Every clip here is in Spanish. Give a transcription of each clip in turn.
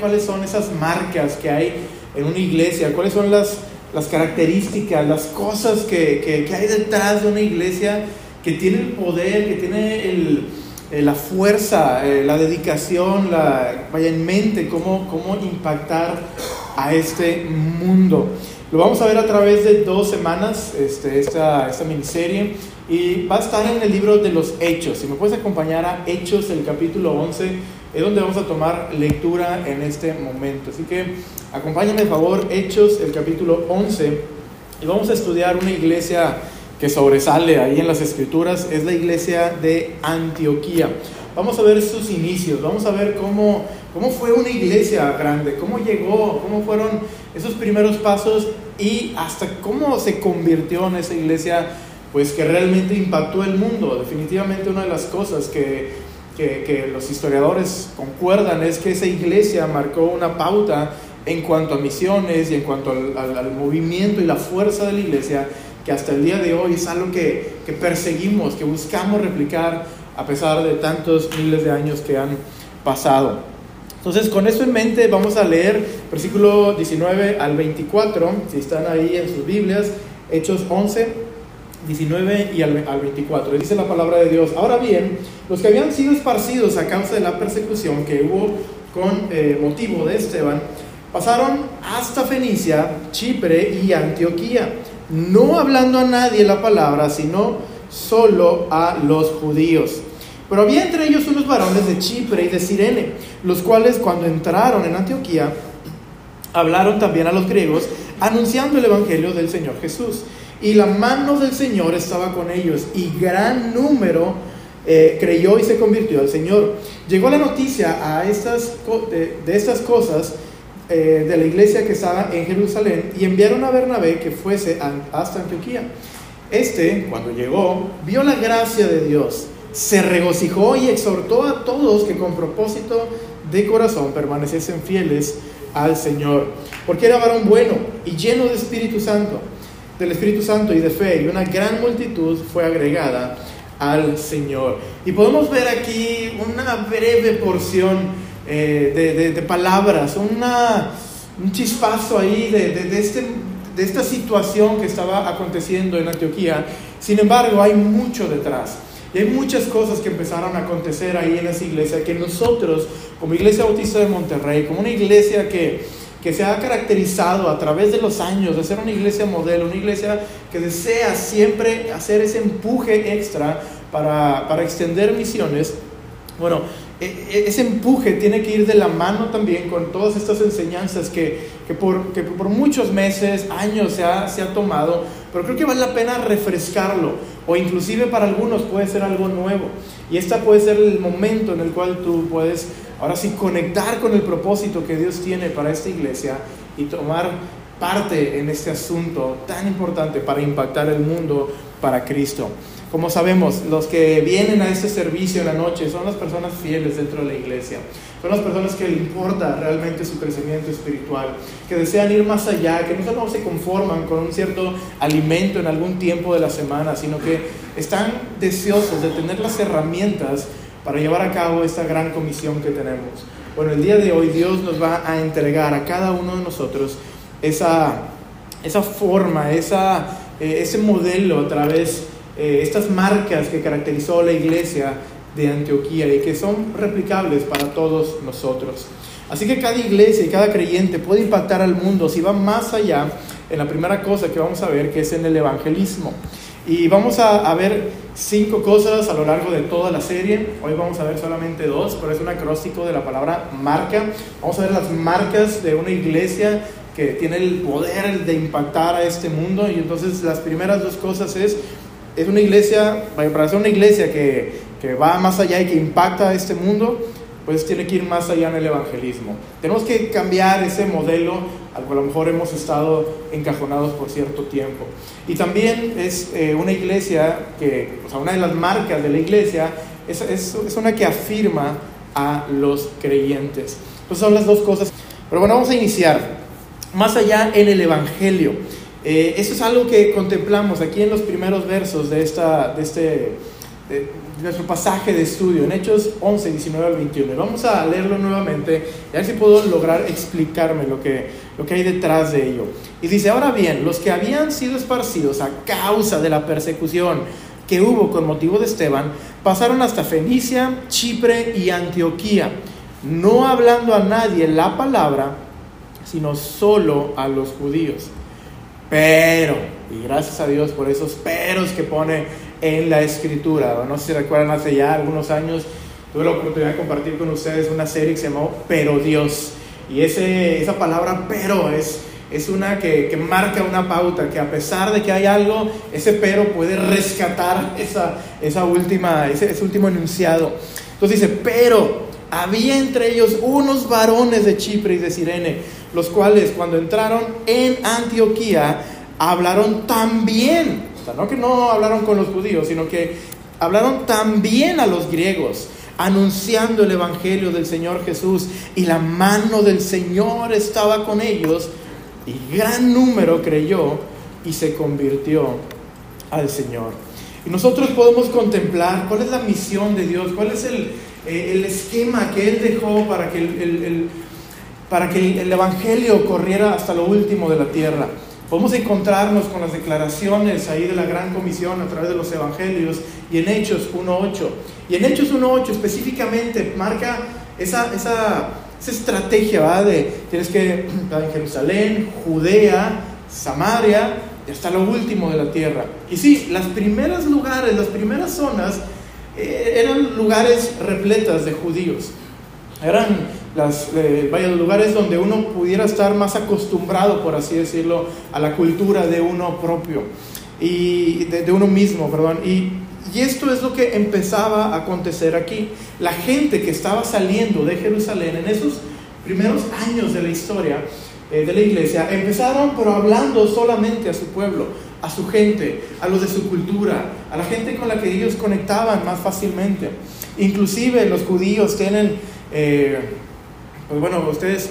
cuáles son esas marcas que hay en una iglesia, cuáles son las, las características, las cosas que, que, hay detrás de una iglesia que tiene el poder, que tiene el, eh, la fuerza, eh, la dedicación, la, vaya en mente, cómo, cómo impactar a este mundo. Lo vamos a ver a través de dos semanas, este, esta, esta miniserie, y va a estar en el libro de los Hechos. Si me puedes acompañar a Hechos, el capítulo 11, es donde vamos a tomar lectura en este momento. Así que acompáñame, por favor, Hechos, el capítulo 11, y vamos a estudiar una iglesia que sobresale ahí en las escrituras, es la iglesia de Antioquía. Vamos a ver sus inicios, vamos a ver cómo, cómo fue una iglesia grande, cómo llegó, cómo fueron esos primeros pasos y hasta cómo se convirtió en esa iglesia pues que realmente impactó el mundo. Definitivamente una de las cosas que, que, los historiadores concuerdan es que esa iglesia marcó una pauta en cuanto a misiones y en cuanto al, al, movimiento y la fuerza de la iglesia, que hasta el día de hoy es algo que, que perseguimos, que buscamos replicar a pesar de tantos miles de años que han pasado. Entonces, con eso en mente, vamos a leer versículo 19 al 24, si están ahí en sus Biblias, Hechos 11, 19 y al, 24. Dice la palabra de Dios. Ahora bien, los que habían sido esparcidos a causa de la persecución que hubo con eh, motivo de Esteban, pasaron hasta Fenicia, Chipre y Antioquía, no hablando a nadie la palabra, sino solo a los judíos. Pero había entre ellos unos varones de Chipre y de Sirene, los cuales cuando entraron en Antioquía, hablaron también a los griegos, anunciando el Evangelio del Señor Jesús. Y la mano del Señor estaba con ellos, y gran número eh, creyó y se convirtió al Señor. Llegó la noticia de, estas cosas eh, de la iglesia que estaba en Jerusalén, y enviaron a Bernabé que fuese hasta Antioquía. Este, cuando llegó, vio la gracia de Dios se regocijó y exhortó a todos que con propósito de corazón permaneciesen fieles al Señor, porque era varón bueno y lleno de Espíritu Santo, del Espíritu Santo y de fe, y una gran multitud fue agregada al Señor. Y podemos ver aquí una breve porción eh, de, palabras, un chispazo ahí de, este, de esta situación que estaba aconteciendo en Antioquía. Sin embargo, hay mucho detrás. Y hay muchas cosas que empezaron a acontecer ahí en esa iglesia que nosotros, como Iglesia Bautista de Monterrey, como una iglesia que, que se ha caracterizado a través de los años de ser una iglesia modelo, una iglesia que desea siempre hacer ese empuje extra para, para extender misiones, bueno, e, e, ese empuje tiene que ir de la mano también con todas estas enseñanzas que, que, por, que por muchos meses, años se ha, se ha tomado, pero creo que vale la pena refrescarlo, o inclusive para algunos puede ser algo nuevo. Y esta puede ser el momento en el cual tú puedes ahora sí conectar con el propósito que Dios tiene para esta iglesia y tomar parte en este asunto tan importante para impactar el mundo para Cristo. Como sabemos, los que vienen a este servicio en la noche son las personas fieles dentro de la iglesia. Son las personas que le importa realmente su crecimiento espiritual, que desean ir más allá, que no solo se conforman con un cierto alimento en algún tiempo de la semana, sino que están deseosos de tener las herramientas para llevar a cabo esta gran comisión que tenemos. Bueno, el día de hoy Dios nos va a entregar a cada uno de nosotros esa, esa forma, esa, eh, ese modelo a través de eh, estas marcas que caracterizó la iglesia de Antioquía y que son replicables para todos nosotros. Así que cada iglesia y cada creyente puede impactar al mundo si va más allá en la primera cosa que vamos a ver, que es en el evangelismo. Y vamos a, ver cinco cosas a lo largo de toda la serie. Hoy vamos a ver solamente dos, pero es un acróstico de la palabra marca. Vamos a ver las marcas de una iglesia que tiene el poder de impactar a este mundo. Y entonces las primeras dos cosas es es una iglesia, para ser una iglesia que, que va más allá y que impacta a este mundo, pues tiene que ir más allá en el evangelismo. Tenemos que cambiar ese modelo al cual a lo mejor hemos estado encajonados por cierto tiempo. Y también es eh, una iglesia que, o sea, una de las marcas de la iglesia es, es, una que afirma a los creyentes. Entonces son las dos cosas. Pero bueno, vamos a iniciar. Más allá en el evangelio. Eh, eso es algo que contemplamos aquí en los primeros versos de, esta, de, este, nuestro pasaje de estudio en Hechos 11, 19 al 21. Vamos a leerlo nuevamente y a ver si puedo lograr explicarme lo que, lo que hay detrás de ello. Y dice, ahora bien, los que habían sido esparcidos a causa de la persecución que hubo con motivo de Esteban, pasaron hasta Fenicia, Chipre y Antioquía, no hablando a nadie la palabra, sino solo a los judíos. Pero, y gracias a Dios por esos peros que pone en la escritura. No sé si recuerdan, hace ya algunos años tuve la oportunidad de compartir con ustedes una serie que se llamó Pero Dios. Y ese, esa palabra pero es, es una que, que, marca una pauta, que a pesar de que hay algo, ese pero puede rescatar esa, esa última, ese, ese último enunciado. Entonces dice, pero había entre ellos unos varones de Chipre y de Sirene, los cuales cuando entraron en Antioquía hablaron también no que no hablaron con los judíos, sino que hablaron también a los griegos, anunciando el Evangelio del Señor Jesús. Y la mano del Señor estaba con ellos, y gran número creyó y se convirtió al Señor. Y nosotros podemos contemplar cuál es la misión de Dios, cuál es el, eh, esquema que Él dejó para que para que el Evangelio corriera hasta lo último de la tierra. Podemos encontrarnos con las declaraciones ahí de la Gran Comisión a través de los Evangelios y en Hechos 1.8. Y en Hechos 1.8 específicamente marca esa, esa, esa estrategia ¿va? de tienes que estar en Jerusalén, Judea, Samaria y hasta lo último de la tierra. Y sí, las primeras lugares, las primeras zonas eh, eran lugares repletas de judíos. Eran las, eh, vaya, lugares donde uno pudiera estar más acostumbrado, por así decirlo, a la cultura de uno propio y de, uno mismo, perdón. Y, y, esto es lo que empezaba a acontecer aquí. La gente que estaba saliendo de Jerusalén en esos primeros años de la historia eh, de la iglesia, empezaron pero hablando solamente a su pueblo, a su gente, a los de su cultura, a la gente con la que ellos conectaban más fácilmente. Inclusive los judíos tienen... Eh, pues bueno, ustedes,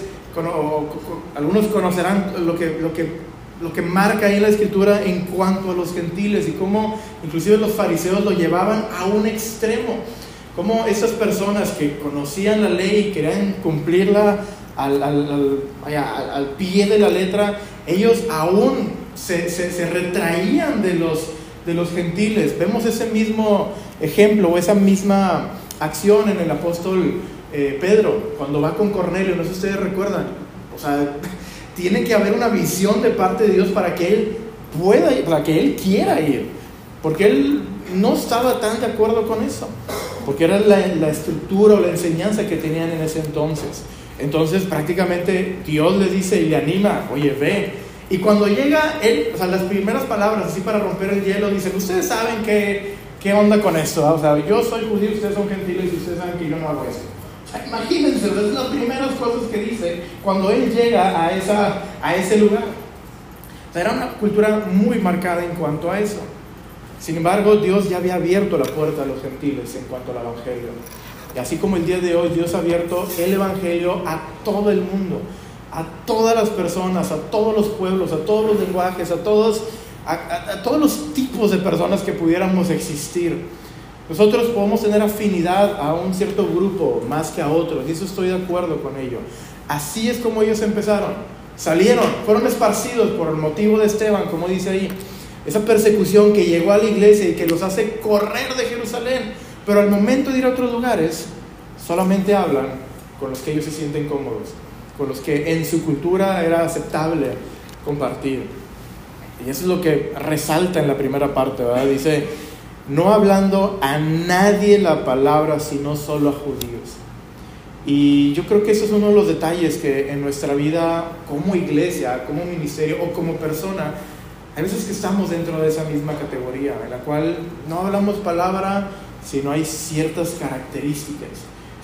algunos conocerán lo que, lo, que, lo que marca ahí la escritura en cuanto a los gentiles y cómo inclusive los fariseos lo llevaban a un extremo. Cómo esas personas que conocían la ley y querían cumplirla al, al, al, pie de la letra, ellos aún se, se, se retraían de los, de los gentiles. Vemos ese mismo ejemplo o esa misma acción en el apóstol eh, Pedro, cuando va con Cornelio, no sé si ustedes recuerdan, o sea, tiene que haber una visión de parte de Dios para que él pueda ir, para que él quiera ir, porque él no estaba tan de acuerdo con eso, porque era la, estructura o la enseñanza que tenían en ese entonces. Entonces prácticamente Dios le dice y le anima, oye, ve. Y cuando llega él, o sea, las primeras palabras así para romper el hielo, dicen, ustedes saben qué, qué onda con esto, o sea, yo soy judío, ustedes son gentiles y ustedes saben que yo no hago esto. Imagínense, es las primeras cosas que dice cuando él llega a, esa, a ese lugar. era una cultura muy marcada en cuanto a eso. Sin embargo, Dios ya había abierto la puerta a los gentiles en cuanto al Evangelio. Y así como el día de hoy Dios ha abierto el Evangelio a todo el mundo, a todas las personas, a todos los pueblos, a todos los lenguajes, a todos, a todos los tipos de personas que pudiéramos existir. Nosotros podemos tener afinidad a un cierto grupo más que a otros, y eso estoy de acuerdo con ello. Así es como ellos empezaron. Salieron, fueron esparcidos por el motivo de Esteban, como dice ahí. Esa persecución que llegó a la iglesia y que los hace correr de Jerusalén. Pero al momento de ir a otros lugares, solamente hablan con los que ellos se sienten cómodos, con los que en su cultura era aceptable compartir. Y eso es lo que resalta en la primera parte, ¿verdad? Dice, no hablando a nadie la palabra, sino solo a judíos. Y yo creo que eso es uno de los detalles que en nuestra vida como iglesia, como ministerio o como persona, hay veces que estamos dentro de esa misma categoría, en la cual no hablamos palabra, sino hay ciertas características,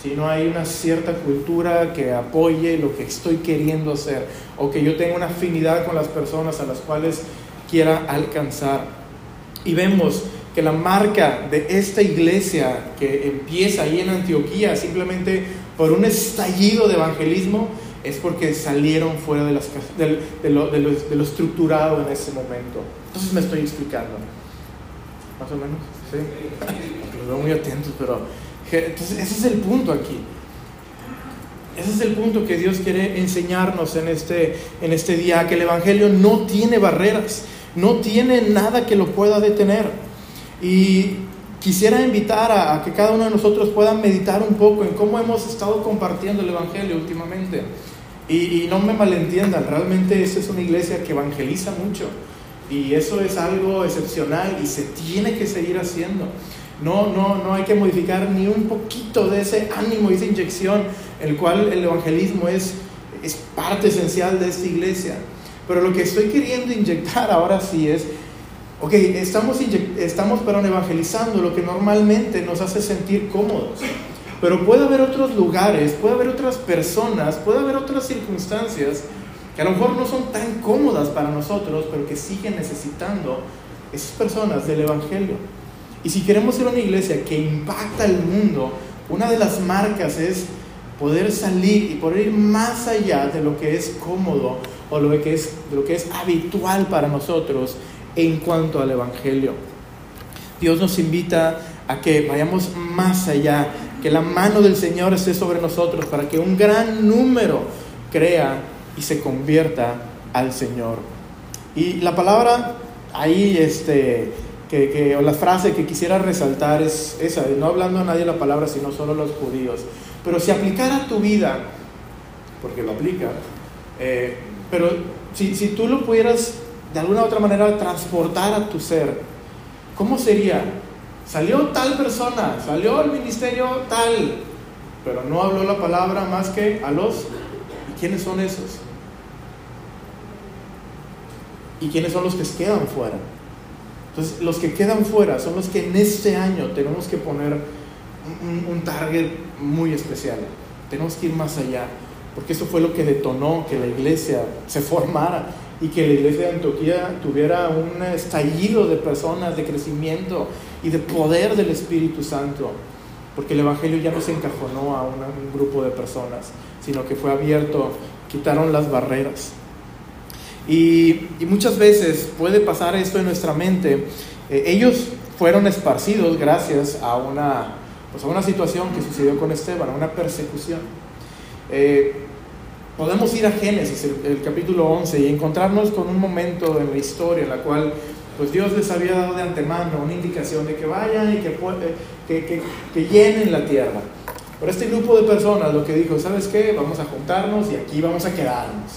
si no hay una cierta cultura que apoye lo que estoy queriendo hacer, o que yo tenga una afinidad con las personas a las cuales quiera alcanzar. Y vemos que la marca de esta iglesia que empieza ahí en Antioquía simplemente por un estallido de evangelismo es porque salieron fuera de, las, de, lo, de, lo, estructurado en ese momento. Entonces me estoy explicando. Más o menos. ¿Sí? Los veo muy atentos, pero entonces ese es el punto aquí. Ese es el punto que Dios quiere enseñarnos en este, en este día, que el Evangelio no tiene barreras, no tiene nada que lo pueda detener. Y quisiera invitar a, que cada uno de nosotros pueda meditar un poco en cómo hemos estado compartiendo el Evangelio últimamente. Y, no me malentiendan, realmente esta es una iglesia que evangeliza mucho. Y eso es algo excepcional y se tiene que seguir haciendo. No, no, no hay que modificar ni un poquito de ese ánimo y esa inyección, el cual el evangelismo es, es parte esencial de esta iglesia. Pero lo que estoy queriendo inyectar ahora sí es, ok, estamos, estamos perdón, evangelizando lo que normalmente nos hace sentir cómodos. Pero puede haber otros lugares, puede haber otras personas, puede haber otras circunstancias que a lo mejor no son tan cómodas para nosotros, pero que siguen necesitando esas personas del Evangelio. Y si queremos ser una iglesia que impacta el mundo, una de las marcas es poder salir y poder ir más allá de lo que es cómodo o lo que es, de lo que es habitual para nosotros en cuanto al Evangelio. Dios nos invita a que vayamos más allá, que la mano del Señor esté sobre nosotros para que un gran número crea y se convierta al Señor. Y la palabra ahí, este, que, o la frase que quisiera resaltar es esa, no hablando a nadie la palabra, sino solo a los judíos. Pero si aplicara tu vida, porque lo aplica, eh, pero si, si tú lo pudieras de alguna u otra manera transportar a tu ser, ¿cómo sería? Salió tal persona, salió el ministerio tal, pero no habló la palabra más que a los... ¿Y quiénes son esos? ¿Y quiénes son los que quedan fuera? Entonces, los que quedan fuera son los que en este año tenemos que poner un, target muy especial. Tenemos que ir más allá, porque eso fue lo que detonó que la iglesia se formara y que la iglesia de Antioquía tuviera un estallido de personas, de crecimiento y de poder del Espíritu Santo, porque el Evangelio ya no se encajonó a un grupo de personas, sino que fue abierto, quitaron las barreras. Y, muchas veces puede pasar esto en nuestra mente. Eh, ellos fueron esparcidos gracias a una, pues a una situación que sucedió con Esteban, a una persecución. Eh, podemos ir a Génesis, el, capítulo 11, y encontrarnos con un momento en la historia en la cual pues Dios les había dado de antemano una indicación de que vayan y que, que, que, que llenen la tierra. Pero este grupo de personas lo que dijo, ¿sabes qué? Vamos a juntarnos y aquí vamos a quedarnos.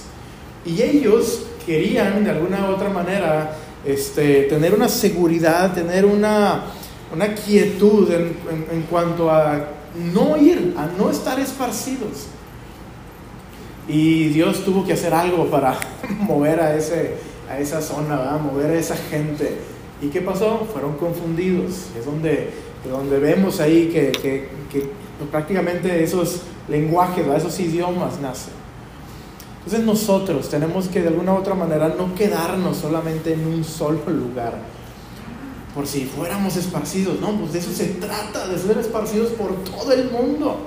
Y ellos querían de alguna u otra manera este, tener una seguridad, tener una, una quietud en, en, cuanto a no ir, a no estar esparcidos. Y Dios tuvo que hacer algo para mover a, ese, a esa zona, mover a esa gente. ¿Y qué pasó? Fueron confundidos. Es donde, donde vemos ahí que, que, que prácticamente esos lenguajes, esos idiomas nacen. Entonces nosotros tenemos que de alguna u otra manera no quedarnos solamente en un solo lugar. Por si fuéramos esparcidos, no, pues de eso se trata, de ser esparcidos por todo el mundo.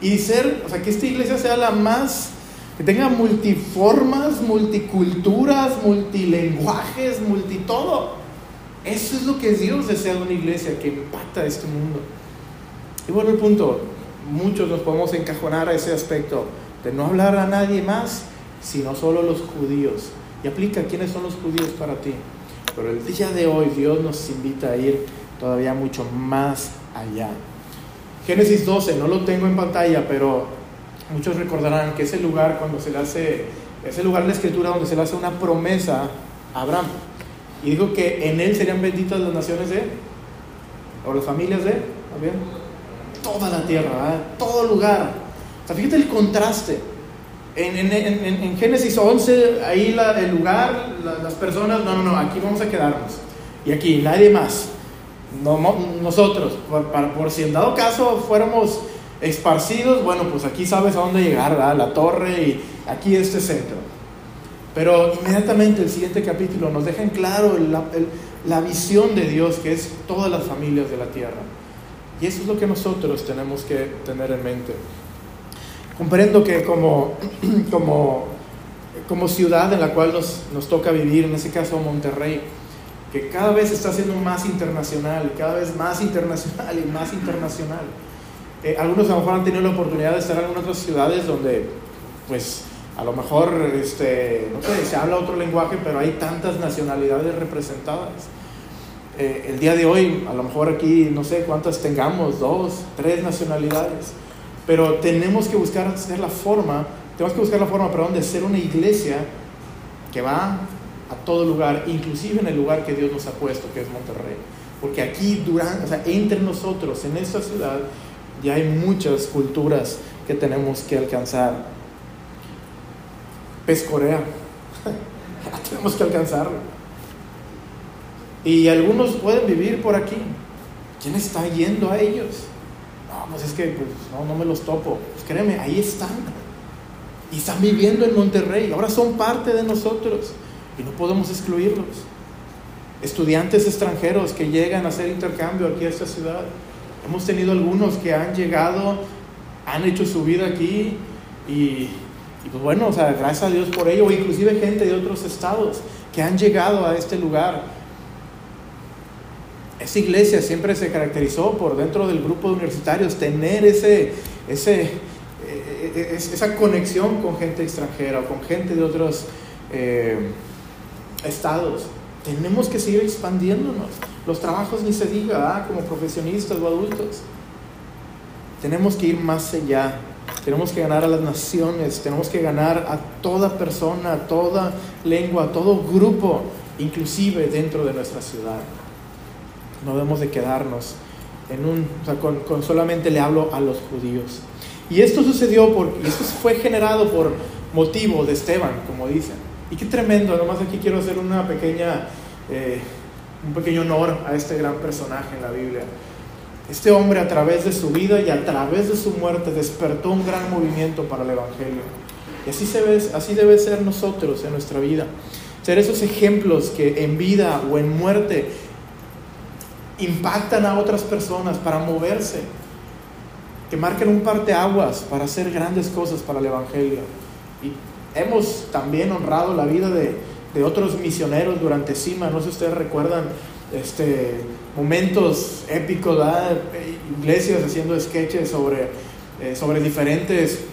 Y ser, o sea, que esta iglesia sea la más, que tenga multiformas, multiculturas, multilenguajes, multitodo. Eso es lo que Dios desea de una iglesia que impacta este mundo. Y bueno, el punto, muchos nos podemos encajonar a ese aspecto de no hablar a nadie más sino solo los judíos. Y aplica quiénes son los judíos para ti. Pero el día de hoy Dios nos invita a ir todavía mucho más allá. Génesis 12, no lo tengo en pantalla, pero muchos recordarán que ese lugar cuando se le hace, ese lugar de la escritura donde se le hace una promesa a Abraham. Y dijo que en él serían benditas las naciones de, o las familias de, bien? Toda la tierra, todo lugar. O sea, fíjate el contraste en, Génesis 11, ahí el lugar, las personas, no, no, no, aquí vamos a quedarnos. Y aquí, nadie más. nosotros, por, si en dado caso fuéramos esparcidos, bueno, pues aquí sabes a dónde llegar, la torre y aquí este centro. Pero inmediatamente el siguiente capítulo nos deja en claro la, la visión de Dios, que es todas las familias de la tierra. Y eso es lo que nosotros tenemos que tener en mente. Comprendo que como, como, como ciudad en la cual nos, nos toca vivir, en ese caso Monterrey, que cada vez está siendo más internacional, cada vez más internacional y más internacional. Eh, algunos a lo mejor han tenido la oportunidad de estar en algunas otras ciudades donde, pues, a lo mejor, este, no sé, se habla otro lenguaje, pero hay tantas nacionalidades representadas. Eh, el día de hoy, a lo mejor aquí, no sé cuántas tengamos, dos, tres nacionalidades, pero tenemos que buscar hacer la forma, tenemos que buscar la forma, perdón, de ser una iglesia que va a todo lugar, inclusive en el lugar que Dios nos ha puesto, que es Monterrey. Porque aquí, durante, o sea, entre nosotros, en esta ciudad, ya hay muchas culturas que tenemos que alcanzar. Pescorea, tenemos que alcanzarlo. Y algunos pueden vivir por aquí. ¿Quién está yendo a ellos? No, pues es que pues, no, no me los topo. Pues créeme, ahí están. Y están viviendo en Monterrey. Ahora son parte de nosotros. Y no podemos excluirlos. Estudiantes extranjeros que llegan a hacer intercambio aquí a esta ciudad. Hemos tenido algunos que han llegado, han hecho su vida aquí y, pues bueno, o sea, gracias a Dios por ello, o inclusive gente de otros estados que han llegado a este lugar. Esa iglesia siempre se caracterizó por dentro del grupo de universitarios tener ese, ese, eh, eh, esa conexión con gente extranjera o con gente de otros eh, estados. Tenemos que seguir expandiéndonos. Los trabajos ni se diga, como profesionistas o adultos. Tenemos que ir más allá. Tenemos que ganar a las naciones, tenemos que ganar a toda persona, a toda lengua, a todo grupo, inclusive dentro de nuestra ciudad. No debemos de quedarnos en un, o sea, con, con, solamente le hablo a los judíos. Y esto sucedió porque, esto fue generado por motivo de Esteban, como dicen. Y qué tremendo, nomás aquí quiero hacer una pequeña, eh, un pequeño honor a este gran personaje en la Biblia. Este hombre a través de su vida y a través de su muerte despertó un gran movimiento para el Evangelio. Y así, se ve, así debe ser nosotros en nuestra vida. Ser esos ejemplos que en vida o en muerte impactan a otras personas para moverse, que marquen un parteaguas para hacer grandes cosas para el Evangelio. Y hemos también honrado la vida de, de otros misioneros durante CIMA. No sé si ustedes recuerdan este, momentos épicos, iglesias haciendo sketches sobre, eh, sobre diferentes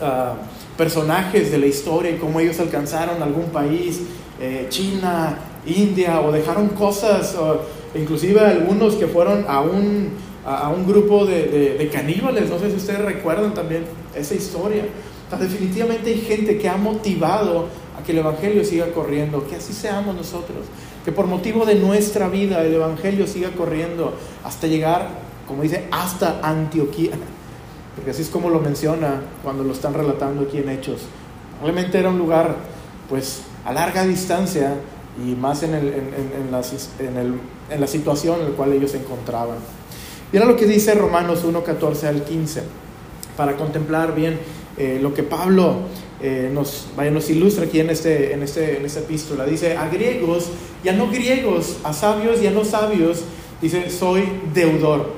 uh, personajes de la historia y cómo ellos alcanzaron algún país, eh, China, India, o dejaron cosas, o inclusive algunos que fueron a un, a, un grupo de, de, de caníbales. No sé si ustedes recuerdan también esa historia definitivamente hay gente que ha motivado que el Evangelio siga corriendo, que así seamos nosotros, que por motivo de nuestra vida el Evangelio siga corriendo hasta llegar, como dice, hasta Antioquía, porque así es como lo menciona cuando lo están relatando aquí en Hechos. Probablemente era un lugar, pues, a larga distancia y más en, el, en, en, la, el, en la situación en la cual ellos se encontraban. Mira lo que dice Romanos 1, 14 al 15, para contemplar bien eh, lo que Pablo eh, nos, nos ilustra aquí en, este, en, este, en esta epístola. Dice, a griegos y a no griegos, a sabios y a no sabios, dice, soy deudor.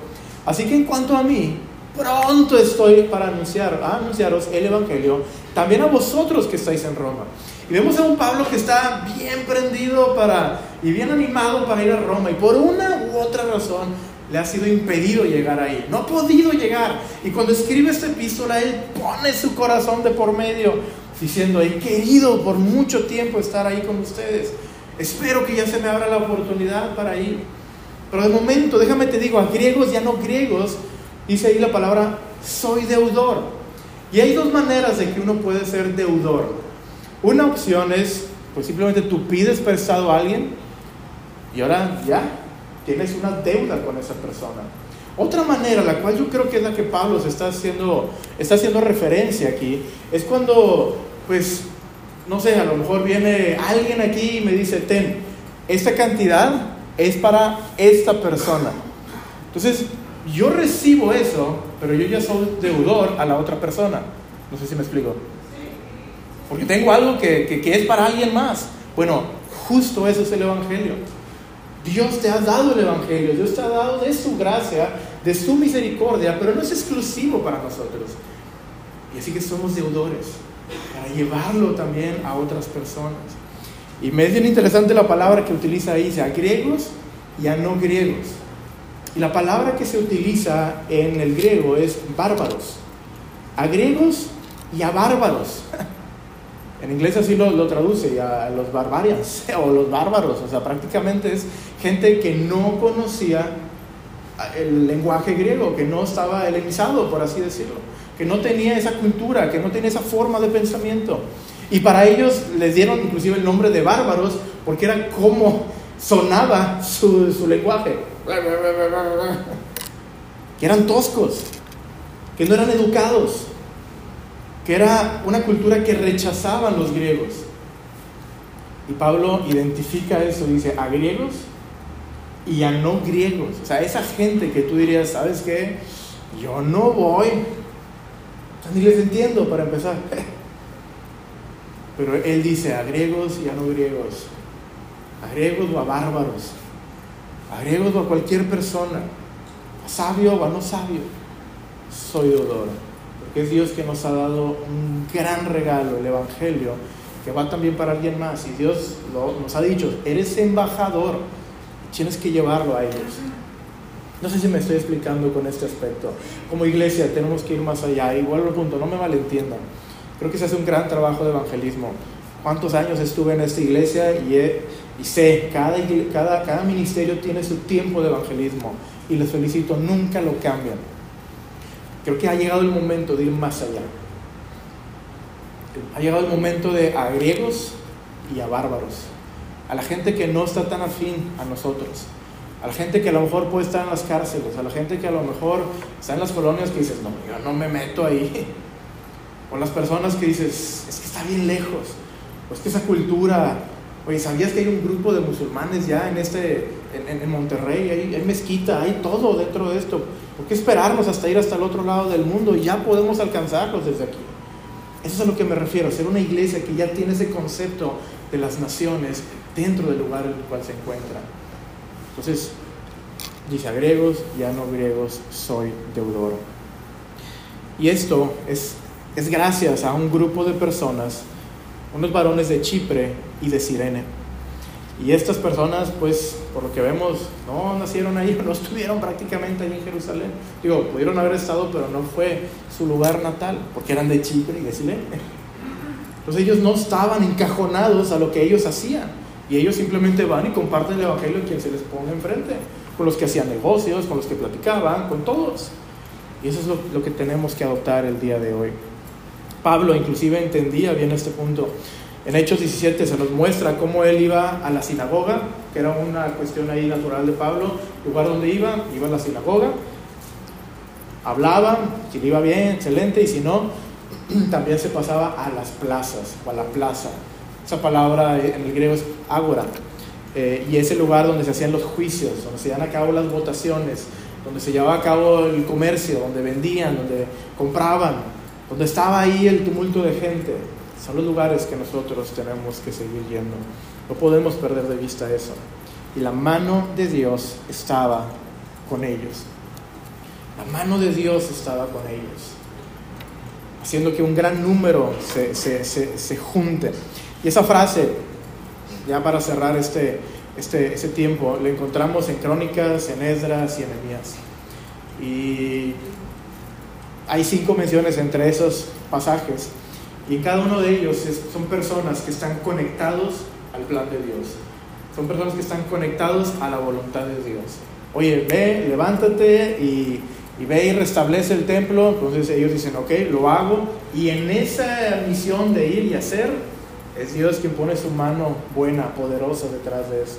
Así que en cuanto a mí, pronto estoy para anunciar, anunciaros el Evangelio, también a vosotros que estáis en Roma. Y vemos a un Pablo que está bien prendido para, y bien animado para ir a Roma. Y por una u otra razón le ha sido impedido llegar ahí. No ha podido llegar. Y cuando escribe esta epístola, él pone su corazón de por medio, diciendo, he querido por mucho tiempo estar ahí con ustedes. Espero que ya se me abra la oportunidad para ir. Pero de momento, déjame te digo, a griegos y a no griegos, dice ahí la palabra, soy deudor. Y hay dos maneras de que uno puede ser deudor. Una opción es, pues simplemente tú pides prestado a alguien y ahora ya, tienes una deuda con esa persona. Otra manera, la cual yo creo que es la que Pablo se está haciendo, está haciendo referencia aquí, es cuando, pues, no sé, a lo mejor viene alguien aquí y me dice, ten, esta cantidad es para esta persona. Entonces, yo recibo eso, pero yo ya soy deudor a la otra persona. No sé si me explico. Porque tengo algo que, que, que es para alguien más. Bueno, justo eso es el Evangelio. Dios te ha dado el Evangelio, Dios te ha dado de su gracia, de su misericordia, pero no es exclusivo para nosotros. Y así que somos deudores para llevarlo también a otras personas. Y me es bien interesante la palabra que utiliza ahí, dice a griegos y a no griegos. Y la palabra que se utiliza en el griego es bárbaros. A griegos y a bárbaros. En inglés así lo, lo traduce, a los barbarians o los bárbaros. O sea, prácticamente es gente que no conocía el lenguaje griego, que no estaba helenizado, por así decirlo, que no tenía esa cultura, que no tenía esa forma de pensamiento. Y para ellos les dieron inclusive el nombre de bárbaros porque era como sonaba su, su lenguaje. Que eran toscos, que no eran educados, que era una cultura que rechazaban los griegos. Y Pablo identifica eso, dice, a griegos y a no griegos. O sea, esa gente que tú dirías, ¿sabes qué? Yo no voy. ni les entiendo para empezar. Pero él dice a griegos y a no griegos, a griegos o a bárbaros, a griegos o a cualquier persona, a sabio o a no sabio, soy deudor. Porque es Dios que nos ha dado un gran regalo, el Evangelio, que va también para alguien más. Y Dios nos ha dicho, eres embajador, tienes que llevarlo a ellos. No sé si me estoy explicando con este aspecto. Como iglesia tenemos que ir más allá. Igual al punto, no me malentiendan. Creo que se hace un gran trabajo de evangelismo. ¿Cuántos años estuve en esta iglesia y, y sé, cada, cada, cada ministerio tiene su tiempo de evangelismo y les felicito, nunca lo cambian. Creo que ha llegado el momento de ir más allá. Ha llegado el momento de a griegos y a bárbaros, a la gente que no está tan afín a nosotros, a la gente que a lo mejor puede estar en las cárceles, a la gente que a lo mejor está en las colonias que dices, no, yo no me meto ahí. O las personas que dices, es que está bien lejos, o es que esa cultura, oye, ¿sabías que hay un grupo de musulmanes ya en, este, en, Monterrey? Hay, hay, mezquita, hay todo dentro de esto. ¿Por qué esperarnos hasta ir hasta el otro lado del mundo y ya podemos alcanzarlos desde aquí? Eso es a lo que me refiero, ser una iglesia que ya tiene ese concepto de las naciones dentro del lugar en el cual se encuentra. Entonces, dice a griegos y a no griegos soy deudor. Y esto es es gracias a un grupo de personas, unos varones de Chipre y de Sirene. Y estas personas, pues, por lo que vemos, no nacieron ahí, no estuvieron prácticamente allí en Jerusalén. Digo, pudieron haber estado, pero no fue su lugar natal, porque eran de Chipre y de Sirene. Entonces ellos no estaban encajonados a lo que ellos hacían. Y ellos simplemente van y comparten el Evangelio a quien se les ponga enfrente. Con los que hacían negocios, con los que platicaban, con todos. Y eso es lo, lo que tenemos que adoptar el día de hoy. Pablo inclusive entendía bien este punto. En Hechos 17 se nos muestra cómo él iba a la sinagoga, que era una cuestión ahí natural de Pablo, lugar donde iba, iba a la sinagoga, hablaba, si le iba bien, excelente, y si no, también se pasaba a las plazas o a la plaza. Esa palabra en el griego es ágora, eh, y es el lugar donde se hacían los juicios, donde se llevan a cabo las votaciones, donde se llevaba a cabo el comercio, donde vendían, donde compraban donde estaba ahí el tumulto de gente, son los lugares que nosotros tenemos que seguir yendo. No podemos perder de vista eso. Y la mano de Dios estaba con ellos. La mano de Dios estaba con ellos, haciendo que un gran número se, se, se, junte. Y esa frase, ya para cerrar este, este, este tiempo, la encontramos en Crónicas, en Esdras y en Emías. Y hay cinco menciones entre esos pasajes y en cada uno de ellos son personas que están conectados al plan de Dios. Son personas que están conectados a la voluntad de Dios. Oye, ve, levántate y, y ve y restablece el templo. Entonces ellos dicen, ok, lo hago. Y en esa misión de ir y hacer, es Dios quien pone su mano buena, poderosa detrás de eso.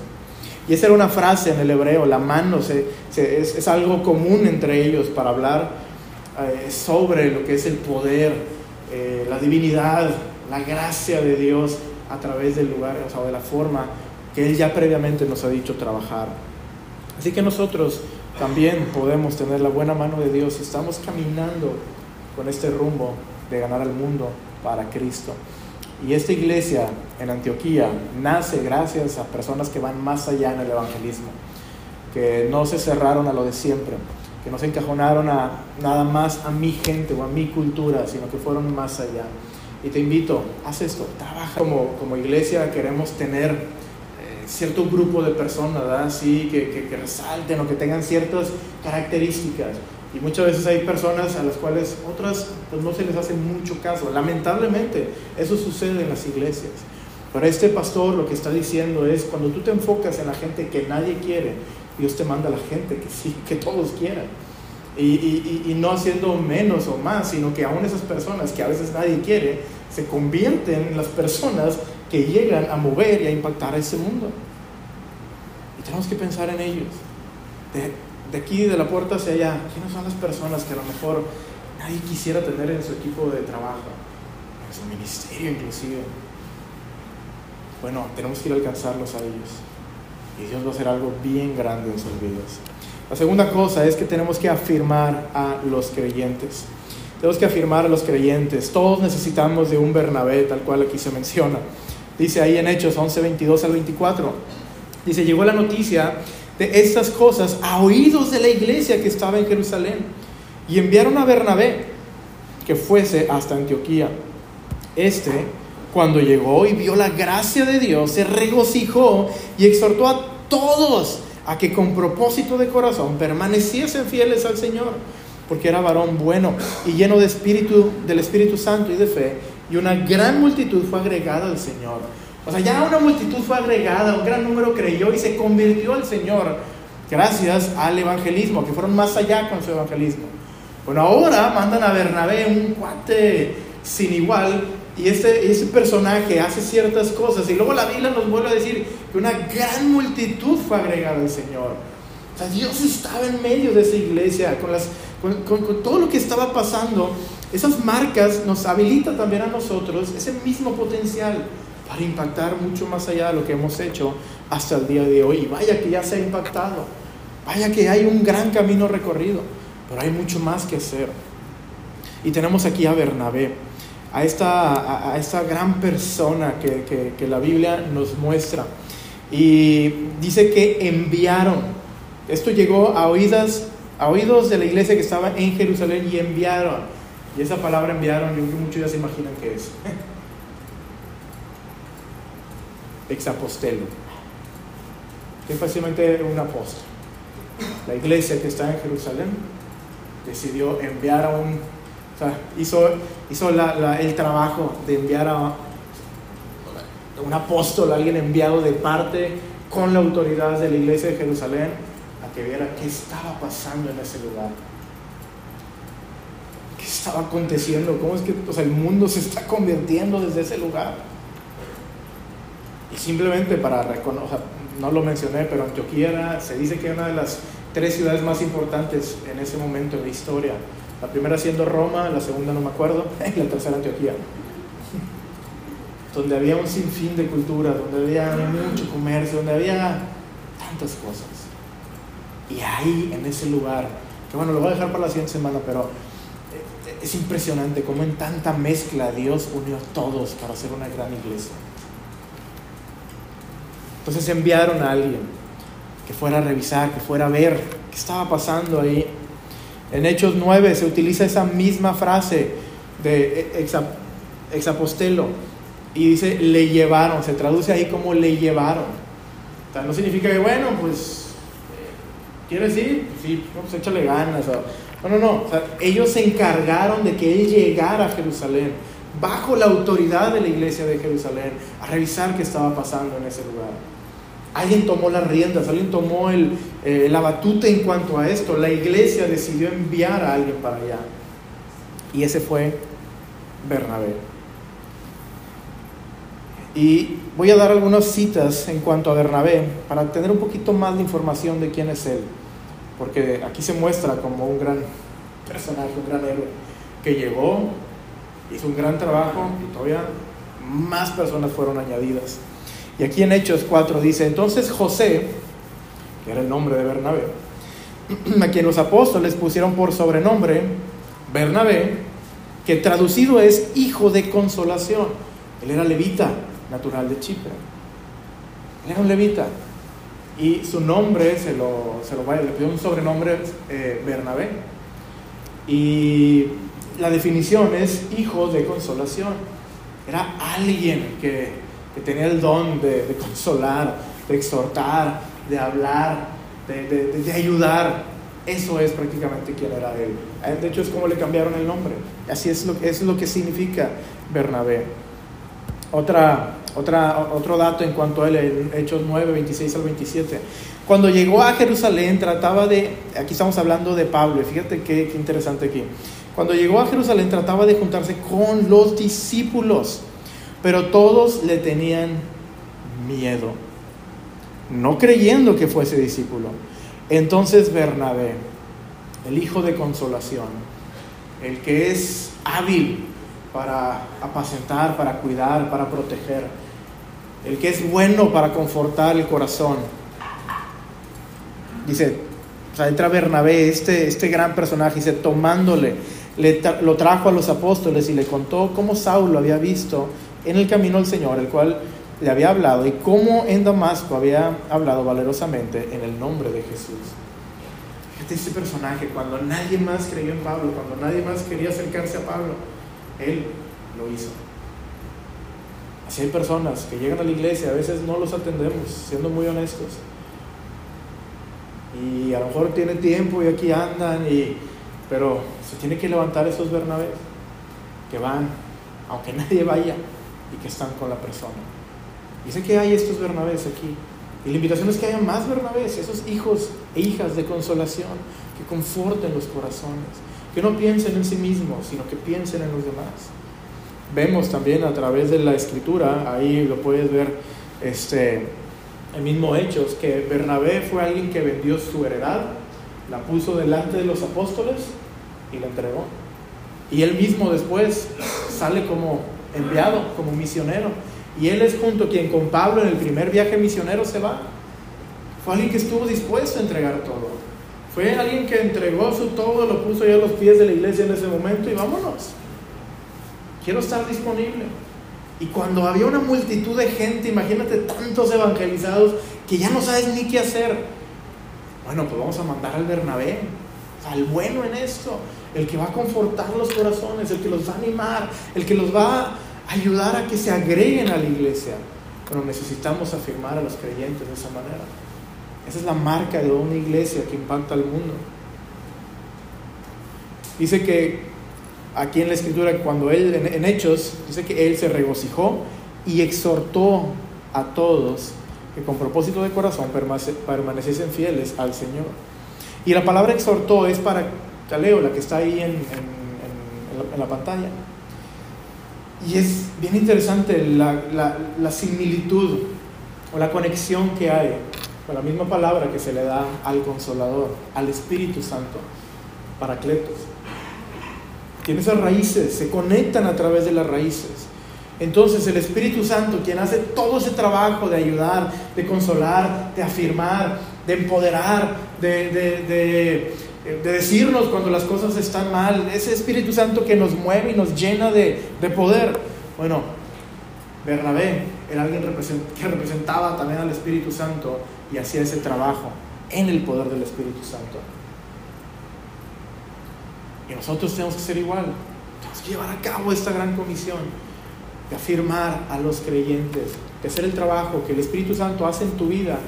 Y esa era una frase en el hebreo, la mano es, algo común entre ellos para hablar eh, sobre lo que es el poder, eh, la divinidad, la gracia de Dios a través del lugar, o sea, de la forma que Él ya previamente nos ha dicho trabajar. Así que nosotros también podemos tener la buena mano de Dios. Estamos caminando con este rumbo de ganar al mundo para Cristo. Y esta iglesia en Antioquía nace gracias a personas que van más allá en el evangelismo, que no se cerraron a lo de siempre, que no se encajonaron a nada más a mi gente o a mi cultura, sino que fueron más allá. Y te invito, haz esto, trabaja como, como iglesia, queremos tener eh, cierto grupo de personas, ¿verdad? Sí, que, que, que resalten o que tengan ciertas características. Y muchas veces hay personas a las cuales otras pues no se les hace mucho caso. Lamentablemente, eso sucede en las iglesias. Pero este pastor lo que está diciendo es, cuando tú te enfocas en la gente que nadie quiere, Dios te manda a la gente que sí, que todos quieran. Y, y, y, no haciendo menos o más, sino que aún esas personas que a veces nadie quiere, se convierten en las personas que llegan a mover y a impactar a ese mundo. Y tenemos que pensar en ellos. De aquí, de la puerta hacia allá, ¿quiénes son las personas que a lo mejor nadie quisiera tener en su equipo de trabajo? En su ministerio inclusive. Bueno, tenemos que ir a alcanzarlos a ellos. Y Dios va a hacer algo bien grande en sus vidas. La segunda cosa es que tenemos que afirmar a los creyentes. Tenemos que afirmar a los creyentes. Todos necesitamos de un Bernabé, tal cual aquí se menciona. Dice ahí en Hechos 11, 22 al 24. Dice, llegó la noticia de estas cosas a oídos de la iglesia que estaba en Jerusalén. Y enviaron a Bernabé que fuese hasta Antioquía. Este, cuando llegó y vio la gracia de Dios, se regocijó y exhortó a todos a que con propósito de corazón permaneciesen fieles al Señor, porque era varón bueno y lleno de espíritu, del Espíritu Santo y de fe, y una gran multitud fue agregada al Señor. O sea, ya una multitud fue agregada, un gran número creyó y se convirtió al Señor gracias al evangelismo, que fueron más allá con su evangelismo. Bueno, ahora mandan a Bernabé, un cuate sin igual, y ese, ese personaje hace ciertas cosas, y luego la Biblia nos vuelve a decir que una gran multitud fue agregada al Señor. O sea, Dios estaba en medio de esa iglesia, con, las, con, con, con todo lo que estaba pasando. Esas marcas nos habilitan también a nosotros ese mismo potencial para impactar mucho más allá de lo que hemos hecho hasta el día de hoy. Vaya que ya se ha impactado, vaya que hay un gran camino recorrido, pero hay mucho más que hacer. Y tenemos aquí a Bernabé, a esta, a esta gran persona que, que, que la Biblia nos muestra. Y dice que enviaron. Esto llegó a oídas, a oídos de la iglesia que estaba en Jerusalén y enviaron. Y esa palabra enviaron, yo creo que muchos ya se imaginan qué es. Exapostelo. Que fácilmente un apóstol. La iglesia que está en Jerusalén decidió enviar a un, o sea, hizo, hizo la, el trabajo de enviar a un apóstol, alguien enviado de parte con la autoridad de la iglesia de Jerusalén a que viera qué estaba pasando en ese lugar. ¿Qué estaba aconteciendo? ¿Cómo es que pues, el mundo se está convirtiendo desde ese lugar? Simplemente para reconocer, no lo mencioné, pero Antioquía era, se dice que era una de las tres ciudades más importantes en ese momento en la historia. La primera siendo Roma, la segunda no me acuerdo, y la tercera Antioquía. Donde había un sinfín de cultura, donde había mucho comercio, donde había tantas cosas. Y ahí, en ese lugar, que bueno, lo voy a dejar para la siguiente semana, pero es impresionante cómo en tanta mezcla Dios unió a todos para hacer una gran iglesia. Entonces enviaron a alguien que fuera a revisar, que fuera a ver qué estaba pasando ahí. En Hechos 9 se utiliza esa misma frase de exapostelo y dice le llevaron, se traduce ahí como le llevaron. O sea, no significa que, bueno, pues, ¿quieres ir? Pues sí, pues échale ganas. O, no, no, no. O sea, ellos se encargaron de que él llegara a Jerusalén, bajo la autoridad de la iglesia de Jerusalén, a revisar qué estaba pasando en ese lugar. Alguien tomó las riendas, alguien tomó el, eh, la batuta en cuanto a esto. La iglesia decidió enviar a alguien para allá. Y ese fue Bernabé. Y voy a dar algunas citas en cuanto a Bernabé para tener un poquito más de información de quién es él. Porque aquí se muestra como un gran personaje, un gran héroe, que llegó, hizo un gran trabajo y todavía más personas fueron añadidas. Y aquí en Hechos 4 dice, entonces José, que era el nombre de Bernabé, a quien los apóstoles pusieron por sobrenombre Bernabé, que traducido es hijo de consolación. Él era levita, natural de Chipre. Él era un levita. Y su nombre se lo, se lo le pidió un sobrenombre eh, Bernabé. Y la definición es hijo de consolación. Era alguien que, tenía el don de, consolar, de exhortar, de hablar, de, ayudar. Eso es prácticamente quién era él. De hecho, es como le cambiaron el nombre. Así es lo, es lo que significa Bernabé. Otra, otra, otro dato en cuanto a él, Hechos 9, 26 al 27. Cuando llegó a Jerusalén, trataba de, aquí estamos hablando de Pablo, fíjate qué interesante aquí. Cuando llegó a Jerusalén, trataba de juntarse con los discípulos, pero todos le tenían miedo, no creyendo que fuese discípulo. Entonces Bernabé, el hijo de consolación, el que es hábil para apacentar, para cuidar, para proteger, el que es bueno para confortar el corazón. Dice, o sea, entra Bernabé, este, este gran personaje, dice, tomándole, le lo trajo a los apóstoles y le contó cómo Saulo había visto en el camino al Señor, el cual le había hablado, y cómo en Damasco había hablado valerosamente en el nombre de Jesús. Fíjate este personaje, cuando nadie más creyó en Pablo, cuando nadie más quería acercarse a Pablo, él lo hizo. Así hay personas que llegan a la iglesia, a veces no los atendemos, siendo muy honestos. Y a lo mejor tiene tiempo y aquí andan, y, pero se tiene que levantar esos Bernabé que van, aunque nadie vaya, y que están con la persona. Y sé que hay estos Bernabés aquí. Y la invitación es que haya más Bernabés, esos hijos e hijas de consolación, que conforten los corazones, que no piensen en sí mismos, sino que piensen en los demás. Vemos también a través de la escritura, ahí lo puedes ver, este, el mismo Hechos, que Bernabé fue alguien que vendió su heredad, la puso delante de los apóstoles y la entregó. Y él mismo después sale como enviado, como misionero. Y él es junto a quien con Pablo en el primer viaje misionero se va. Fue alguien que estuvo dispuesto a entregar todo. Fue alguien que entregó su todo, lo puso ya a los pies de la iglesia en ese momento y vámonos. Quiero estar disponible. Y cuando había una multitud de gente, imagínate tantos evangelizados que ya no sabes ni qué hacer. Bueno, pues vamos a mandar al Bernabé, al bueno en esto, el que va a confortar los corazones, el que los va a animar, el que los va a ayudar a que se agreguen a la iglesia. Pero necesitamos afirmar a los creyentes de esa manera. Esa es la marca de una iglesia que impacta al mundo. Dice que aquí en la escritura, cuando él, en, Hechos, dice que él se regocijó y exhortó a todos que con propósito de corazón permaneciesen fieles al Señor. Y la palabra exhortó es para Caleo, la que está ahí en, en la pantalla. Y es bien interesante la, similitud o la conexión que hay con la misma palabra que se le da al Consolador, al Espíritu Santo, Paracletos. Tiene esas raíces, se conectan a través de las raíces. Entonces el Espíritu Santo, quien hace todo ese trabajo de ayudar, de consolar, de afirmar, de empoderar, de de decirnos cuando las cosas están mal, ese Espíritu Santo que nos mueve y nos llena de, poder. Bueno, Bernabé era alguien que representaba también al Espíritu Santo y hacía ese trabajo en el poder del Espíritu Santo. Y nosotros tenemos que ser igual, tenemos que llevar a cabo esta gran comisión de afirmar a los creyentes, de hacer el trabajo que el Espíritu Santo hace en tu vida,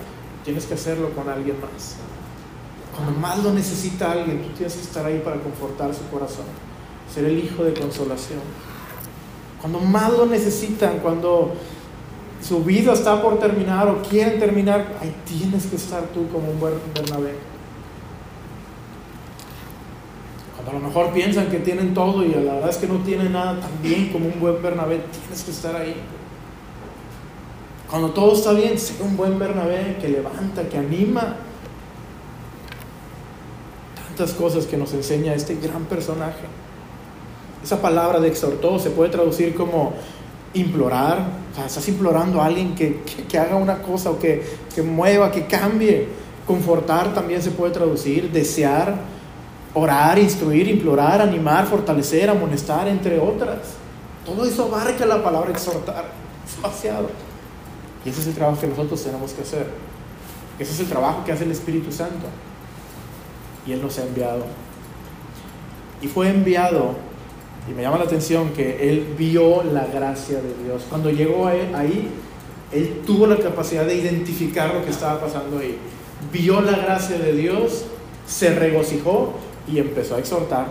tienes que hacerlo con alguien más. Cuando más lo necesita alguien, tú tienes que estar ahí para confortar su corazón, ser el hijo de consolación. Cuando más lo necesitan, cuando su vida está por terminar o quieren terminar, ahí tienes que estar tú como un buen Bernabé. Cuando a lo mejor piensan que tienen todo y la verdad es que no tienen nada, también como un buen Bernabé, tienes que estar ahí. Cuando todo está bien, sé un buen Bernabé que levanta, que anima, cosas que nos enseña este gran personaje. Esa palabra de exhortó se puede traducir como implorar, o sea, estás implorando a alguien que, haga una cosa o que, que mueva, que cambie. Confortar también se puede traducir, desear, orar, instruir, implorar, animar, fortalecer, amonestar, entre otras. Todo eso abarca la palabra exhortar. Es demasiado. Y ese es el trabajo que nosotros tenemos que hacer. Ese es el trabajo que hace el Espíritu Santo y Él nos ha enviado. Y fue enviado Y me llama la atención que él vio la gracia de Dios. Cuando llegó ahí, él tuvo la capacidad de identificar lo que estaba pasando ahí. Vio la gracia de Dios, se regocijó y empezó a exhortar.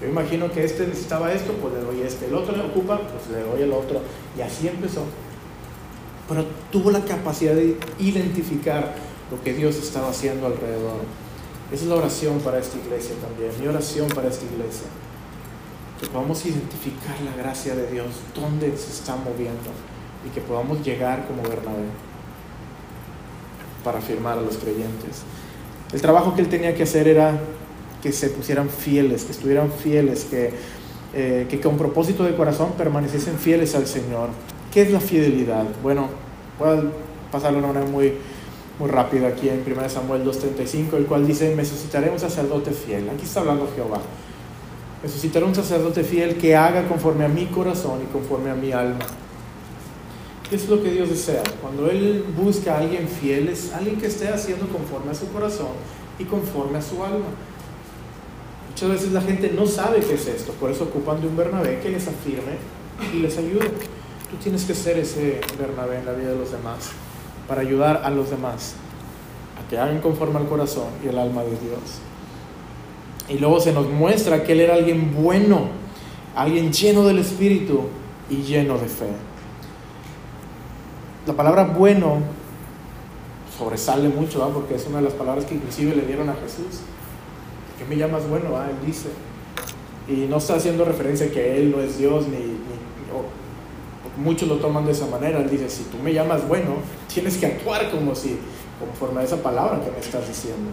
Yo imagino que este necesitaba esto, pues le doy este. El otro le ocupa, pues le doy el otro. Y así empezó. Pero tuvo la capacidad de identificar lo que Dios estaba haciendo alrededor. Esa es la oración para esta iglesia también, mi oración para esta iglesia. Que podamos identificar la gracia de Dios, dónde se está moviendo y que podamos llegar como Bernabé para afirmar a los creyentes. El trabajo que él tenía que hacer era que se pusieran fieles, que estuvieran fieles, que, eh, que con propósito de corazón permaneciesen fieles al Señor. ¿Qué es la fidelidad? Bueno, voy a pasarlo de una manera muy, muy rápida aquí en 1 Samuel 2.35, el cual dice, me suscitaré un sacerdote fiel. Aquí está hablando Jehová. Me suscitaré un sacerdote fiel que haga conforme a mi corazón y conforme a mi alma. ¿Qué es lo que Dios desea? Cuando Él busca a alguien fiel, es alguien que esté haciendo conforme a su corazón y conforme a su alma. Muchas veces la gente no sabe qué es esto, por eso ocupan de un Bernabé que les afirme y les ayude. Tú tienes que ser ese Bernabé en la vida de los demás para ayudar a los demás a que hagan conforme al corazón y el alma de Dios. Y luego se nos muestra que él era alguien bueno, alguien lleno del Espíritu y lleno de fe. La palabra bueno sobresale mucho, porque es una de las palabras que inclusive le dieron a Jesús. ¿Qué me llamas bueno? Ah, él dice. Y no está haciendo referencia a que Él no es Dios, ni, muchos lo toman de esa manera. Él dice, si tú me llamas bueno, tienes que actuar como si, conforme a esa palabra que me estás diciendo.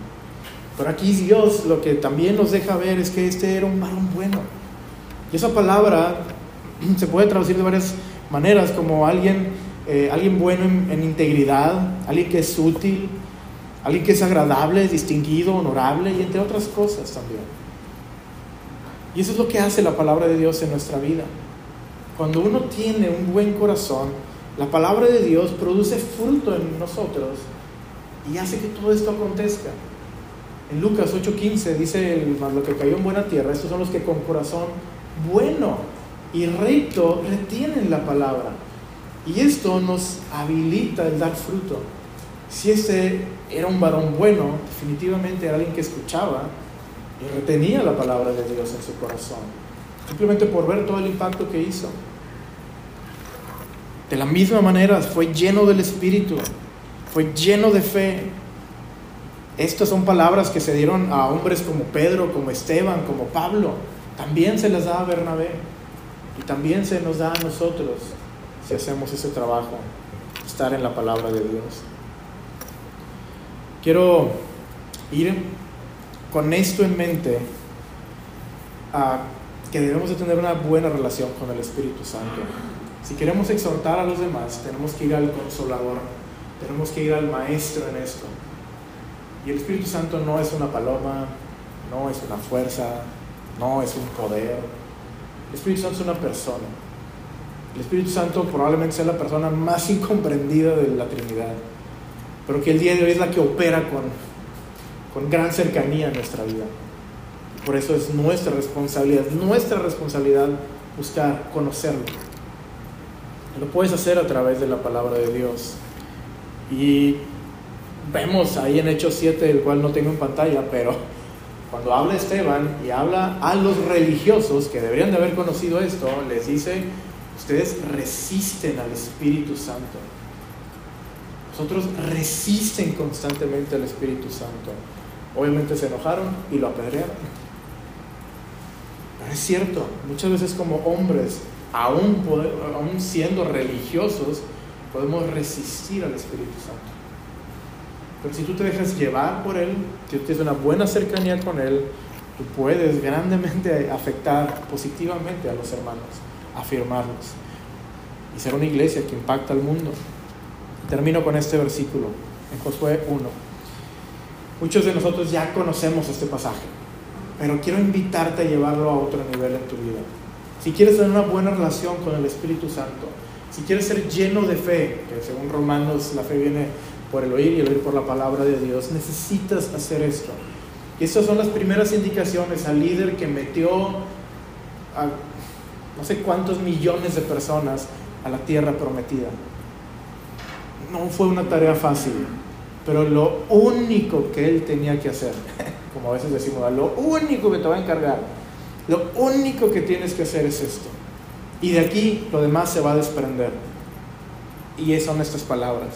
Pero aquí Dios lo que también nos deja ver es que este era un varón bueno. Y esa palabra se puede traducir de varias maneras, como alguien, eh, alguien bueno en, en, integridad, alguien que es útil, alguien que es agradable, distinguido, honorable y entre otras cosas también. Y eso es lo que hace la palabra de Dios en nuestra vida. Cuando uno tiene un buen corazón, la palabra de Dios produce fruto en nosotros y hace que todo esto acontezca. En Lucas 8:15 dice, el, lo que cayó en buena tierra, estos son los que con corazón bueno y recto retienen la palabra. Y esto nos habilita el dar fruto. Si ese era un varón bueno, definitivamente era alguien que escuchaba y retenía la palabra de Dios en su corazón simplemente por ver todo el impacto que hizo. De la misma manera, fue lleno del Espíritu, fue lleno de fe. Estas son palabras que se dieron a hombres como Pedro, como Esteban, como Pablo. También se les da a Bernabé y también se nos da a nosotros si hacemos ese trabajo, estar en la palabra de Dios. Quiero ir con esto en mente a que debemos de tener una buena relación con el Espíritu Santo. Si queremos exhortar a los demás, tenemos que ir al consolador, tenemos que ir al maestro en esto. Y el Espíritu Santo no es una paloma, no es una fuerza, no es un poder. El Espíritu Santo es una persona. El Espíritu Santo probablemente sea la persona más incomprendida de la Trinidad, pero que el día de hoy es la que opera con, con gran cercanía en nuestra vida. Por eso es nuestra responsabilidad, nuestra responsabilidad buscar conocerlo. Lo puedes hacer a través de la palabra de Dios. Y vemos ahí en Hechos 7, el cual no tengo en pantalla, pero cuando habla Esteban y habla a los religiosos que deberían de haber conocido esto, les dice, ustedes resisten al Espíritu Santo. Nosotros resisten constantemente al Espíritu Santo. Obviamente se enojaron y lo apedrearon es cierto, muchas veces como hombres, aún, aún siendo religiosos, podemos resistir al Espíritu Santo. Pero si tú te dejas llevar por Él, si tienes una buena cercanía con Él, tú puedes grandemente afectar positivamente a los hermanos, afirmarlos y ser una iglesia que impacta al mundo. Termino con este versículo en Josué 1. Muchos de nosotros ya conocemos este pasaje pero quiero invitarte a llevarlo a otro nivel en tu vida. Si quieres tener una buena relación con el Espíritu Santo, si quieres ser lleno de fe, que según Romanos la fe viene por el oír y el oír por la palabra de Dios, necesitas hacer esto. Y estas son las primeras indicaciones al líder que metió no sé cuántos millones de personas a la tierra prometida. No fue una tarea fácil, pero lo único que él tenía que hacer, como a veces decimos, lo único que te va a encargar, lo único que tienes que hacer es esto. Y de aquí lo demás se va a desprender. Y son estas palabras.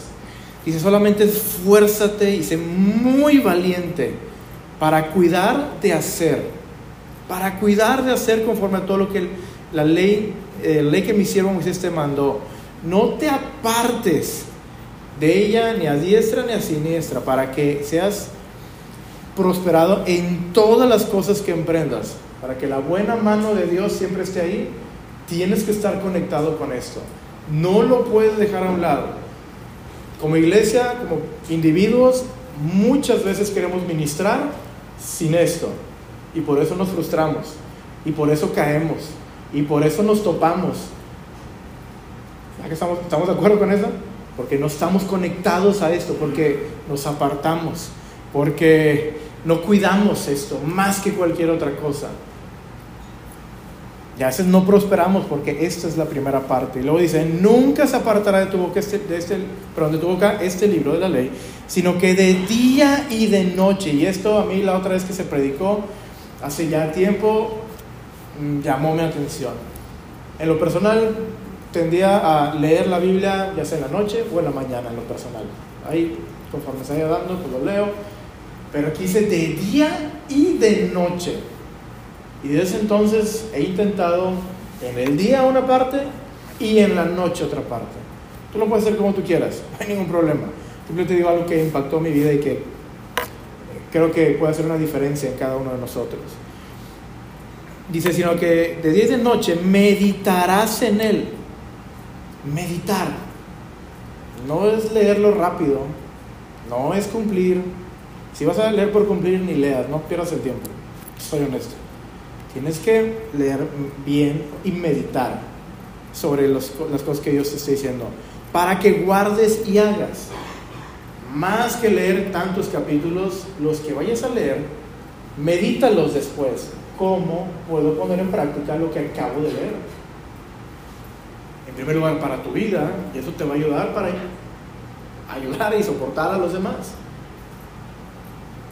Dice, solamente esfuérzate y sé muy valiente para cuidar de hacer, para cuidar de hacer conforme a todo lo que la ley, eh, ley que mi siervo Moisés te mandó. No te apartes de ella ni a diestra ni a siniestra para que seas prosperado en todas las cosas que emprendas, para que la buena mano de Dios siempre esté ahí. Tienes que estar conectado con esto. No lo puedes dejar a un lado. Como iglesia, como individuos, muchas veces queremos ministrar sin esto. Y por eso nos frustramos. Y por eso caemos. Y por eso nos topamos. estamos, estamos de acuerdo con eso? Porque no estamos conectados a esto, porque nos apartamos, porque no cuidamos esto más que cualquier otra cosa. Y a veces no prosperamos porque esta es la primera parte. Y luego dice, nunca se apartará de tu boca este, de este, perdón, de tu boca este libro de la ley, sino que de día y de noche. Y esto a mí la otra vez que se predicó, hace ya tiempo, mm, llamó mi atención. En lo personal, tendía a leer la Biblia ya sea en la noche o en la mañana, en lo personal. Ahí, conforme se vaya dando, pues lo leo. Pero aquí dice de día y de noche. Y desde entonces he intentado en el día una parte y en la noche otra parte. Tú lo puedes hacer como tú quieras, no hay ningún problema. Simplemente te digo algo que impactó mi vida y que creo que puede hacer una diferencia en cada uno de nosotros. Dice, sino que de día y de noche meditarás en él. Meditar. No es leerlo rápido, no es cumplir. Si vas a leer por cumplir, ni leas, no pierdas el tiempo. Soy honesto. Tienes que leer bien y meditar sobre las cosas que Dios te está diciendo para que guardes y hagas. Más que leer tantos capítulos, los que vayas a leer, medítalos después. ¿Cómo puedo poner en práctica lo que acabo de leer? Primer lugar, para tu vida, y eso te va a ayudar para ayudar y soportar a los demás.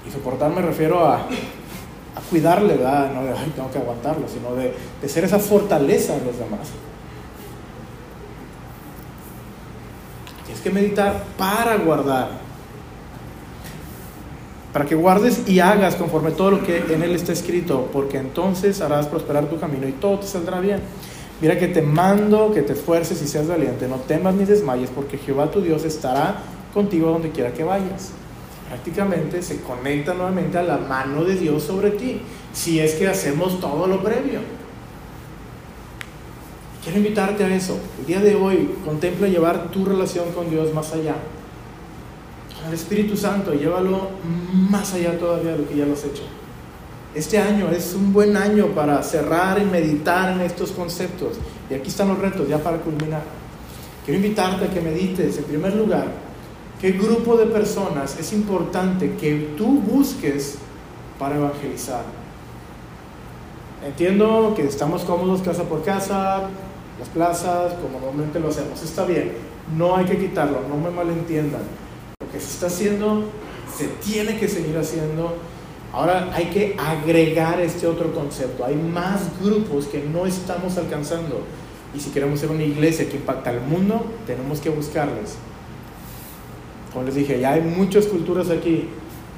Y soportar me refiero a a cuidarle, ¿verdad? no de, ay, tengo que aguantarlo, sino de, de ser esa fortaleza en los demás. Tienes que meditar para guardar, para que guardes y hagas conforme todo lo que en él está escrito, porque entonces harás prosperar tu camino y todo te saldrá bien. Mira que te mando que te esfuerces y seas valiente, no temas ni desmayes, porque Jehová tu Dios estará contigo donde quiera que vayas prácticamente se conecta nuevamente a la mano de Dios sobre ti, si es que hacemos todo lo previo. Quiero invitarte a eso. El día de hoy contempla llevar tu relación con Dios más allá. Al Espíritu Santo, llévalo más allá todavía de lo que ya lo has hecho. Este año es un buen año para cerrar y meditar en estos conceptos. Y aquí están los retos ya para culminar. Quiero invitarte a que medites en primer lugar ¿Qué grupo de personas es importante que tú busques para evangelizar? Entiendo que estamos cómodos casa por casa, las plazas, como normalmente lo hacemos. Está bien, no hay que quitarlo, no me malentiendan. Lo que se está haciendo, se tiene que seguir haciendo. Ahora hay que agregar este otro concepto. Hay más grupos que no estamos alcanzando. Y si queremos ser una iglesia que impacta al mundo, tenemos que buscarles. Como les dije, ya hay muchas culturas aquí.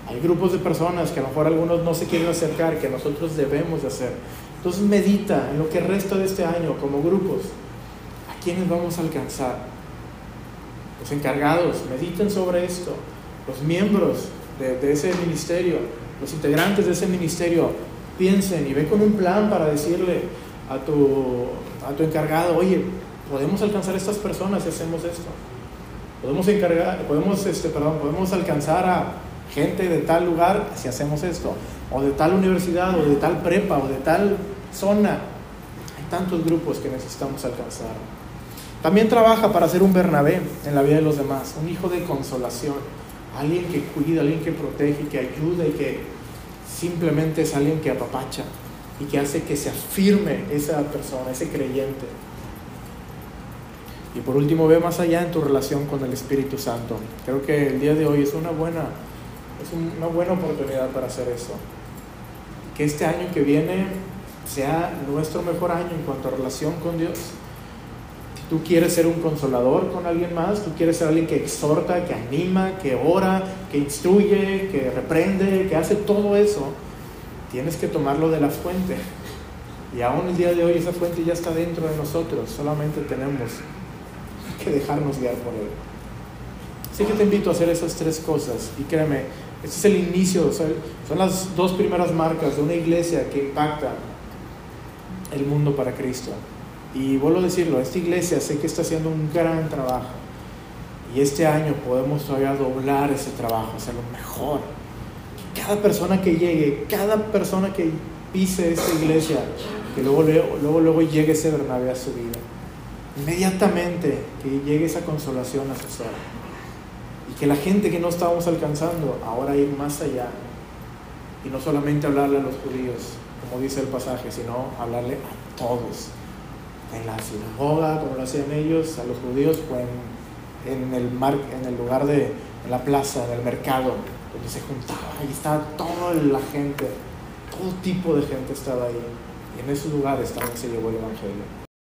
Hay grupos de personas que a lo mejor algunos no se quieren acercar, que nosotros debemos de hacer. Entonces medita en lo que resta de este año como grupos. ¿A quiénes vamos a alcanzar? Los encargados, mediten sobre esto. Los miembros de, de ese ministerio, los integrantes de ese ministerio, piensen y ve con un plan para decirle a tu, a tu encargado, oye, podemos alcanzar a estas personas si hacemos esto. Podemos encargar, podemos, este, perdón, podemos alcanzar a gente de tal lugar si hacemos esto, o de tal universidad, o de tal prepa, o de tal zona. Hay tantos grupos que necesitamos alcanzar. También trabaja para ser un Bernabé en la vida de los demás, un hijo de consolación, alguien que cuida, alguien que protege, que ayuda y que simplemente es alguien que apapacha. y que hace que se afirme esa persona, ese creyente. Y por último, ve más allá en tu relación con el Espíritu Santo. Creo que el día de hoy es una buena, es una buena oportunidad para hacer eso. Que este año que viene sea nuestro mejor año en cuanto a relación con Dios. Tú quieres ser un consolador con alguien más, tú quieres ser alguien que exhorta, que anima, que ora, que instruye, que reprende, que hace todo eso. Tienes que tomarlo de la fuente. Y aún el día de hoy esa fuente ya está dentro de nosotros, solamente tenemos que dejarnos guiar por Él. Así que te invito a hacer esas tres cosas y créeme, este es el inicio, son las dos primeras marcas de una iglesia que impacta el mundo para Cristo. Y vuelvo a decirlo, esta iglesia sé que está haciendo un gran trabajo. Y este año podemos todavía doblar ese trabajo, hacerlo mejor. Que cada persona que llegue, cada persona que pise esta iglesia, que luego, luego, luego llegue ese Bernabé a su vida. Inmediatamente que llegue esa consolación a su ser. Y que la gente que no estábamos alcanzando, ahora ir más allá. Y no solamente hablarle a los judíos, como dice el pasaje, sino hablarle a todos en la sinagoga, como lo hacían ellos, a los judíos, pues en, el, mar, en el lugar de en la plaza, en el mercado, donde se juntaba, ahí estaba toda la gente, todo tipo de gente estaba ahí. Y en esos lugares también se llevó el Evangelio.